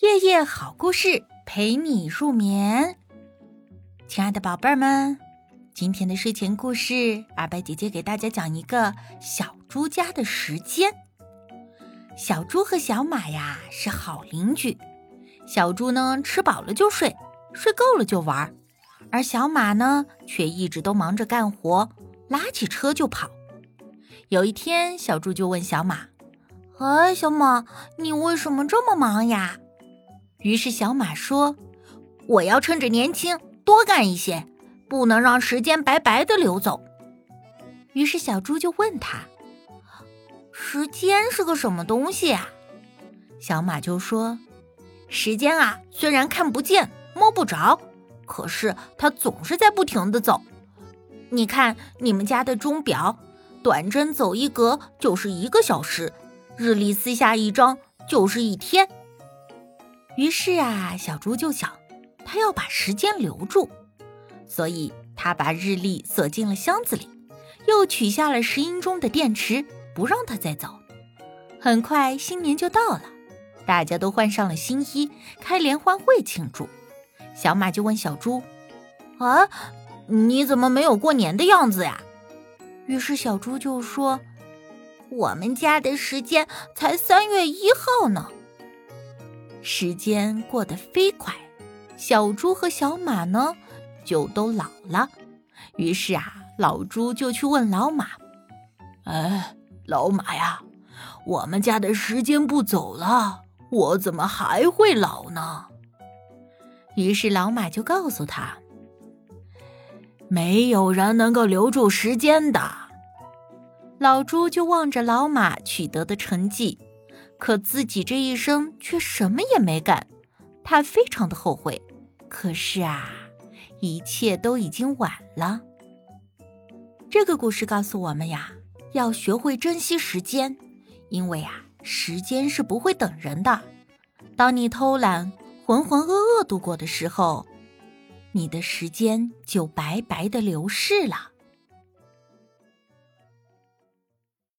夜夜好故事陪你入眠，亲爱的宝贝儿们，今天的睡前故事，阿白姐姐给大家讲一个小猪家的时间。小猪和小马呀是好邻居，小猪呢吃饱了就睡，睡够了就玩，而小马呢却一直都忙着干活，拉起车就跑。有一天，小猪就问小马：“哎，小马，你为什么这么忙呀？”于是小马说：“我要趁着年轻多干一些，不能让时间白白的流走。”于是小猪就问他：“时间是个什么东西啊？”小马就说：“时间啊，虽然看不见摸不着，可是它总是在不停的走。你看你们家的钟表，短针走一格就是一个小时，日历撕下一张就是一天。”于是啊，小猪就想，他要把时间留住，所以他把日历锁进了箱子里，又取下了石英钟的电池，不让它再走。很快，新年就到了，大家都换上了新衣，开联欢会庆祝。小马就问小猪：“啊，你怎么没有过年的样子呀？”于是小猪就说：“我们家的时间才三月一号呢。”时间过得飞快，小猪和小马呢就都老了。于是啊，老猪就去问老马：“哎，老马呀，我们家的时间不走了，我怎么还会老呢？”于是老马就告诉他：“没有人能够留住时间的。”老猪就望着老马取得的成绩。可自己这一生却什么也没干，他非常的后悔。可是啊，一切都已经晚了。这个故事告诉我们呀，要学会珍惜时间，因为啊，时间是不会等人的。当你偷懒、浑浑噩噩度过的时候，你的时间就白白的流逝了。